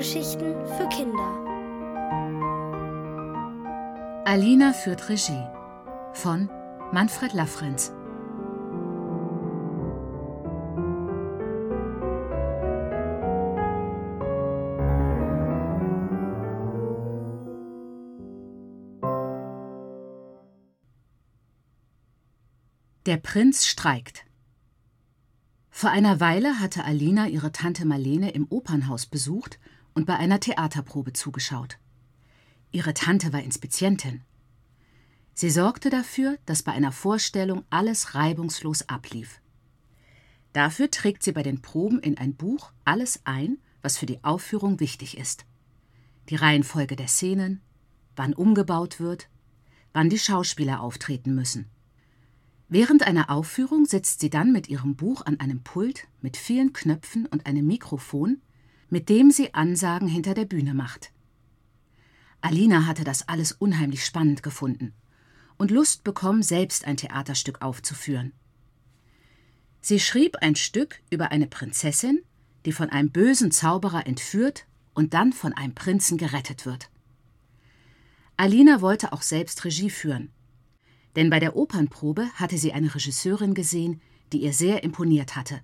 Hörgeschichten für Kinder. Alina führt Regie von Manfred Laffrenz. Der Prinz streikt. Vor einer Weile hatte Alina ihre Tante Marlene im Opernhaus besucht und bei einer Theaterprobe zugeschaut. Ihre Tante war Inspizientin. Sie sorgte dafür, dass bei einer Vorstellung alles reibungslos ablief. Dafür trägt sie bei den Proben in ein Buch alles ein, was für die Aufführung wichtig ist. Die Reihenfolge der Szenen, wann umgebaut wird, wann die Schauspieler auftreten müssen. Während einer Aufführung sitzt sie dann mit ihrem Buch an einem Pult mit vielen Knöpfen und einem Mikrofon, mit dem sie Ansagen hinter der Bühne macht. Alina hatte das alles unheimlich spannend gefunden und Lust bekommen, selbst ein Theaterstück aufzuführen. Sie schrieb ein Stück über eine Prinzessin, die von einem bösen Zauberer entführt und dann von einem Prinzen gerettet wird. Alina wollte auch selbst Regie führen denn bei der Opernprobe hatte sie eine Regisseurin gesehen, die ihr sehr imponiert hatte.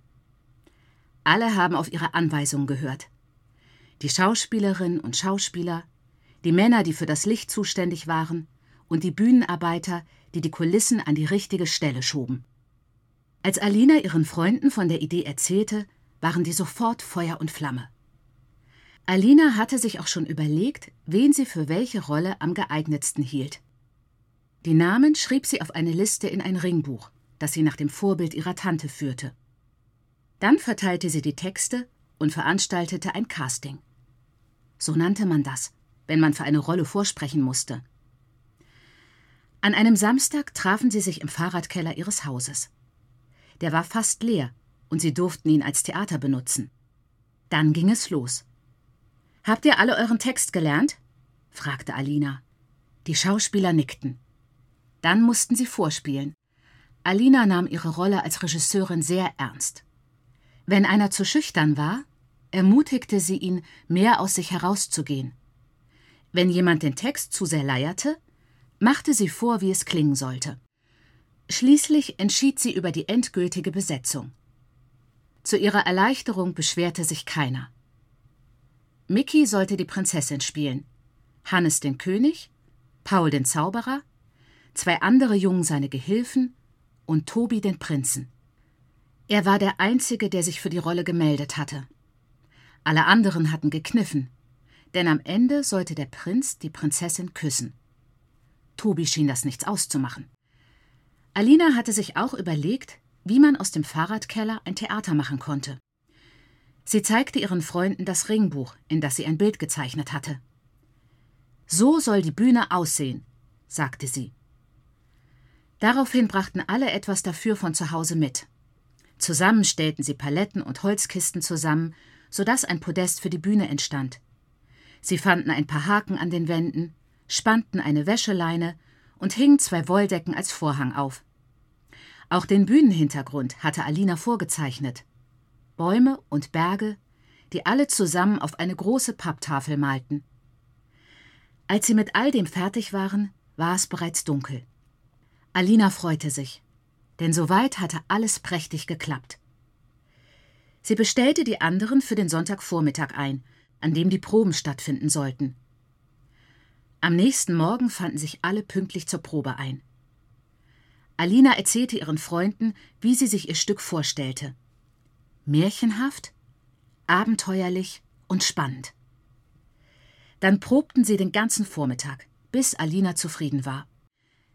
Alle haben auf ihre Anweisungen gehört. Die Schauspielerinnen und Schauspieler, die Männer, die für das Licht zuständig waren, und die Bühnenarbeiter, die die Kulissen an die richtige Stelle schoben. Als Alina ihren Freunden von der Idee erzählte, waren die sofort Feuer und Flamme. Alina hatte sich auch schon überlegt, wen sie für welche Rolle am geeignetsten hielt. Die Namen schrieb sie auf eine Liste in ein Ringbuch, das sie nach dem Vorbild ihrer Tante führte. Dann verteilte sie die Texte und veranstaltete ein Casting. So nannte man das, wenn man für eine Rolle vorsprechen musste. An einem Samstag trafen sie sich im Fahrradkeller ihres Hauses. Der war fast leer und sie durften ihn als Theater benutzen. Dann ging es los. Habt ihr alle euren Text gelernt? fragte Alina. Die Schauspieler nickten. Dann mussten sie vorspielen. Alina nahm ihre Rolle als Regisseurin sehr ernst. Wenn einer zu schüchtern war, ermutigte sie ihn, mehr aus sich herauszugehen. Wenn jemand den Text zu sehr leierte, machte sie vor, wie es klingen sollte. Schließlich entschied sie über die endgültige Besetzung. Zu ihrer Erleichterung beschwerte sich keiner. Mickey sollte die Prinzessin spielen, Hannes den König, Paul den Zauberer zwei andere Jungen seine Gehilfen und Tobi den Prinzen. Er war der Einzige, der sich für die Rolle gemeldet hatte. Alle anderen hatten gekniffen, denn am Ende sollte der Prinz die Prinzessin küssen. Tobi schien das nichts auszumachen. Alina hatte sich auch überlegt, wie man aus dem Fahrradkeller ein Theater machen konnte. Sie zeigte ihren Freunden das Ringbuch, in das sie ein Bild gezeichnet hatte. So soll die Bühne aussehen, sagte sie. Daraufhin brachten alle etwas dafür von zu Hause mit. Zusammen stellten sie Paletten und Holzkisten zusammen, sodass ein Podest für die Bühne entstand. Sie fanden ein paar Haken an den Wänden, spannten eine Wäscheleine und hingen zwei Wolldecken als Vorhang auf. Auch den Bühnenhintergrund hatte Alina vorgezeichnet. Bäume und Berge, die alle zusammen auf eine große Papptafel malten. Als sie mit all dem fertig waren, war es bereits dunkel. Alina freute sich, denn soweit hatte alles prächtig geklappt. Sie bestellte die anderen für den Sonntagvormittag ein, an dem die Proben stattfinden sollten. Am nächsten Morgen fanden sich alle pünktlich zur Probe ein. Alina erzählte ihren Freunden, wie sie sich ihr Stück vorstellte. Märchenhaft, abenteuerlich und spannend. Dann probten sie den ganzen Vormittag, bis Alina zufrieden war.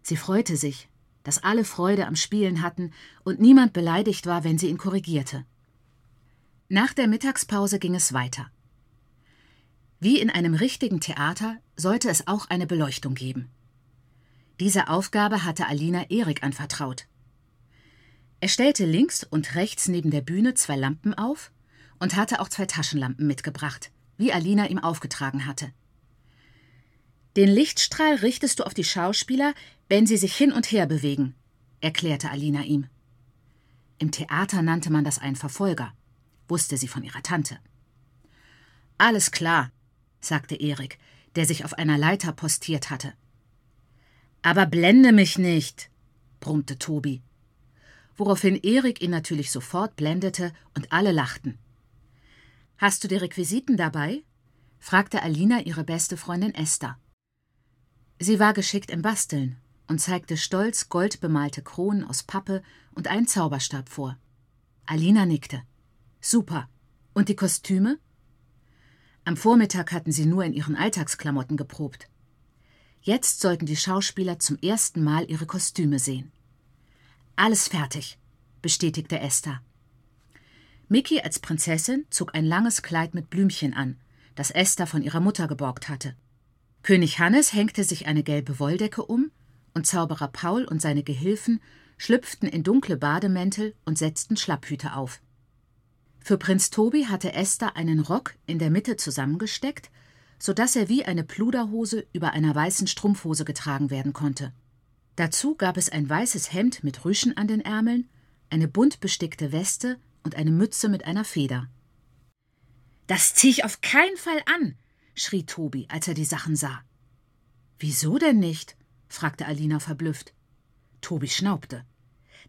Sie freute sich, dass alle Freude am Spielen hatten und niemand beleidigt war, wenn sie ihn korrigierte. Nach der Mittagspause ging es weiter. Wie in einem richtigen Theater sollte es auch eine Beleuchtung geben. Diese Aufgabe hatte Alina Erik anvertraut. Er stellte links und rechts neben der Bühne zwei Lampen auf und hatte auch zwei Taschenlampen mitgebracht, wie Alina ihm aufgetragen hatte. Den Lichtstrahl richtest du auf die Schauspieler, wenn sie sich hin und her bewegen, erklärte Alina ihm. Im Theater nannte man das einen Verfolger, wusste sie von ihrer Tante. Alles klar, sagte Erik, der sich auf einer Leiter postiert hatte. Aber blende mich nicht, brummte Tobi. Woraufhin Erik ihn natürlich sofort blendete und alle lachten. Hast du die Requisiten dabei? fragte Alina ihre beste Freundin Esther. Sie war geschickt im Basteln und zeigte stolz goldbemalte Kronen aus Pappe und einen Zauberstab vor. Alina nickte. Super. Und die Kostüme? Am Vormittag hatten sie nur in ihren Alltagsklamotten geprobt. Jetzt sollten die Schauspieler zum ersten Mal ihre Kostüme sehen. Alles fertig, bestätigte Esther. Mickey als Prinzessin zog ein langes Kleid mit Blümchen an, das Esther von ihrer Mutter geborgt hatte. König Hannes hängte sich eine gelbe Wolldecke um, und Zauberer Paul und seine Gehilfen schlüpften in dunkle Bademäntel und setzten Schlapphüte auf. Für Prinz Tobi hatte Esther einen Rock in der Mitte zusammengesteckt, so dass er wie eine Pluderhose über einer weißen Strumpfhose getragen werden konnte. Dazu gab es ein weißes Hemd mit Rüschen an den Ärmeln, eine bunt bestickte Weste und eine Mütze mit einer Feder. Das zieh ich auf keinen Fall an, schrie Tobi, als er die Sachen sah. Wieso denn nicht? fragte Alina verblüfft. Tobi schnaubte.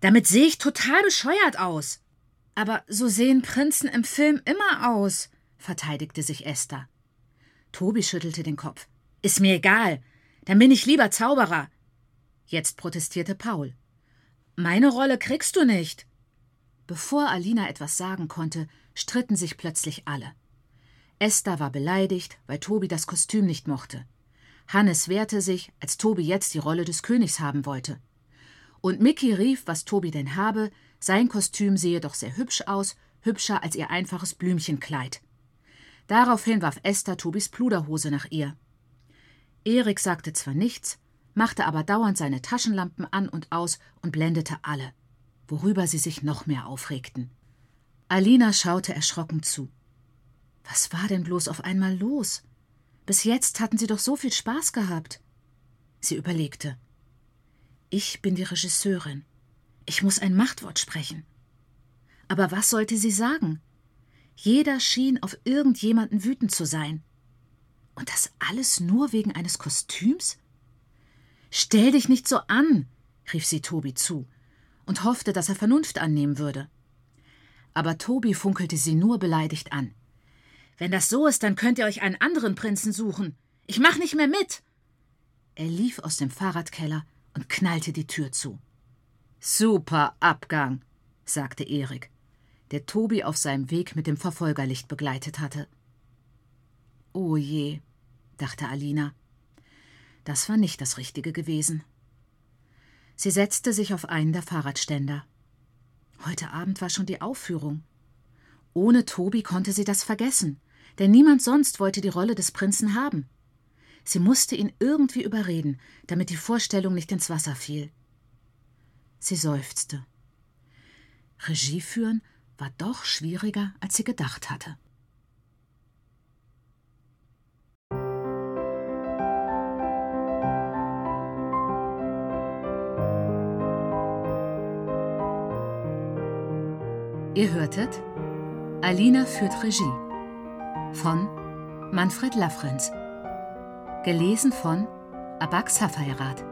Damit sehe ich total bescheuert aus. Aber so sehen Prinzen im Film immer aus, verteidigte sich Esther. Tobi schüttelte den Kopf. Ist mir egal. Dann bin ich lieber Zauberer. Jetzt protestierte Paul. Meine Rolle kriegst du nicht. Bevor Alina etwas sagen konnte, stritten sich plötzlich alle. Esther war beleidigt, weil Tobi das Kostüm nicht mochte. Hannes wehrte sich, als Tobi jetzt die Rolle des Königs haben wollte. Und Mickey rief, was Tobi denn habe, sein Kostüm sehe doch sehr hübsch aus, hübscher als ihr einfaches Blümchenkleid. Daraufhin warf Esther Tobis Pluderhose nach ihr. Erik sagte zwar nichts, machte aber dauernd seine Taschenlampen an und aus und blendete alle, worüber sie sich noch mehr aufregten. Alina schaute erschrocken zu. Was war denn bloß auf einmal los? Bis jetzt hatten sie doch so viel Spaß gehabt. Sie überlegte. Ich bin die Regisseurin. Ich muss ein Machtwort sprechen. Aber was sollte sie sagen? Jeder schien auf irgendjemanden wütend zu sein. Und das alles nur wegen eines Kostüms? Stell dich nicht so an, rief sie Tobi zu und hoffte, dass er Vernunft annehmen würde. Aber Tobi funkelte sie nur beleidigt an. Wenn das so ist, dann könnt ihr euch einen anderen Prinzen suchen. Ich mach nicht mehr mit. Er lief aus dem Fahrradkeller und knallte die Tür zu. Super Abgang, sagte Erik, der Tobi auf seinem Weg mit dem Verfolgerlicht begleitet hatte. Oh je, dachte Alina. Das war nicht das Richtige gewesen. Sie setzte sich auf einen der Fahrradständer. Heute Abend war schon die Aufführung. Ohne Tobi konnte sie das vergessen, denn niemand sonst wollte die Rolle des Prinzen haben. Sie musste ihn irgendwie überreden, damit die Vorstellung nicht ins Wasser fiel. Sie seufzte. Regie führen war doch schwieriger, als sie gedacht hatte. Ihr hörtet Alina führt Regie von Manfred Lafrenz. Gelesen von Abax Hafeirat.